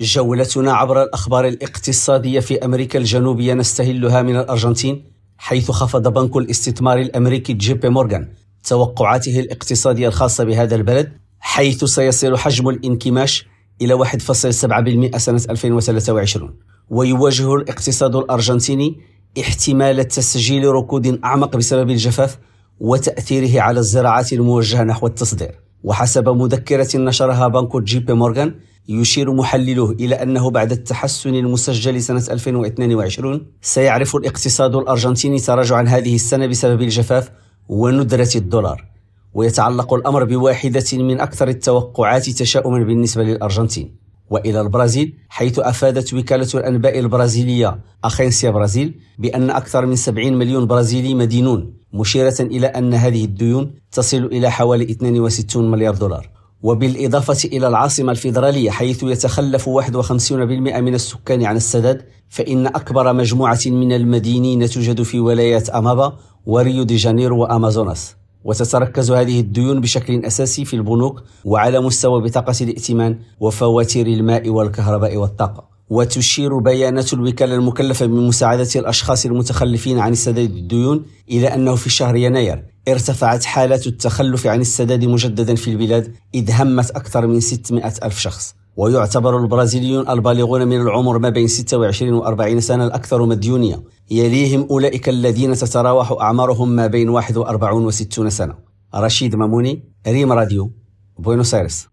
جولتنا عبر الأخبار الاقتصادية في أمريكا الجنوبية نستهلها من الأرجنتين حيث خفض بنك الاستثمار الأمريكي جي بي مورغان توقعاته الاقتصادية الخاصة بهذا البلد حيث سيصل حجم الانكماش إلى 1.7% سنة 2023 ويواجه الاقتصاد الأرجنتيني احتمال تسجيل ركود أعمق بسبب الجفاف وتأثيره على الزراعات الموجهة نحو التصدير. وحسب مذكرة نشرها بنك جي بي مورغان يشير محلله إلى أنه بعد التحسن المسجل سنة 2022 سيعرف الاقتصاد الأرجنتيني تراجعا هذه السنة بسبب الجفاف وندرة الدولار ويتعلق الأمر بواحدة من أكثر التوقعات تشاؤما بالنسبة للأرجنتين. وإلى البرازيل حيث أفادت وكالة الأنباء البرازيلية أخينسيا برازيل بأن أكثر من 70 مليون برازيلي مدينون مشيرة إلى أن هذه الديون تصل إلى حوالي 62 مليار دولار. وبالإضافة إلى العاصمة الفيدرالية حيث يتخلف 51% من السكان عن السداد فإن أكبر مجموعة من المدينين توجد في ولايات أمابا وريو دي جانيرو وأمازوناس وتتركز هذه الديون بشكل أساسي في البنوك وعلى مستوى بطاقة الائتمان وفواتير الماء والكهرباء والطاقة. وتشير بيانات الوكالة المكلفة بمساعدة الأشخاص المتخلفين عن سداد الديون إلى أنه في شهر يناير ارتفعت حالات التخلف عن السداد مجددا في البلاد إذ همت أكثر من 600 ألف شخص. ويعتبر البرازيليون البالغون من العمر ما بين 26 و 40 سنة الأكثر مديونية. يليهم أولئك الذين تتراوح أعمارهم ما بين 41 و 60 سنة. رشيد ماموني ريم راديو بوينوس آيرس.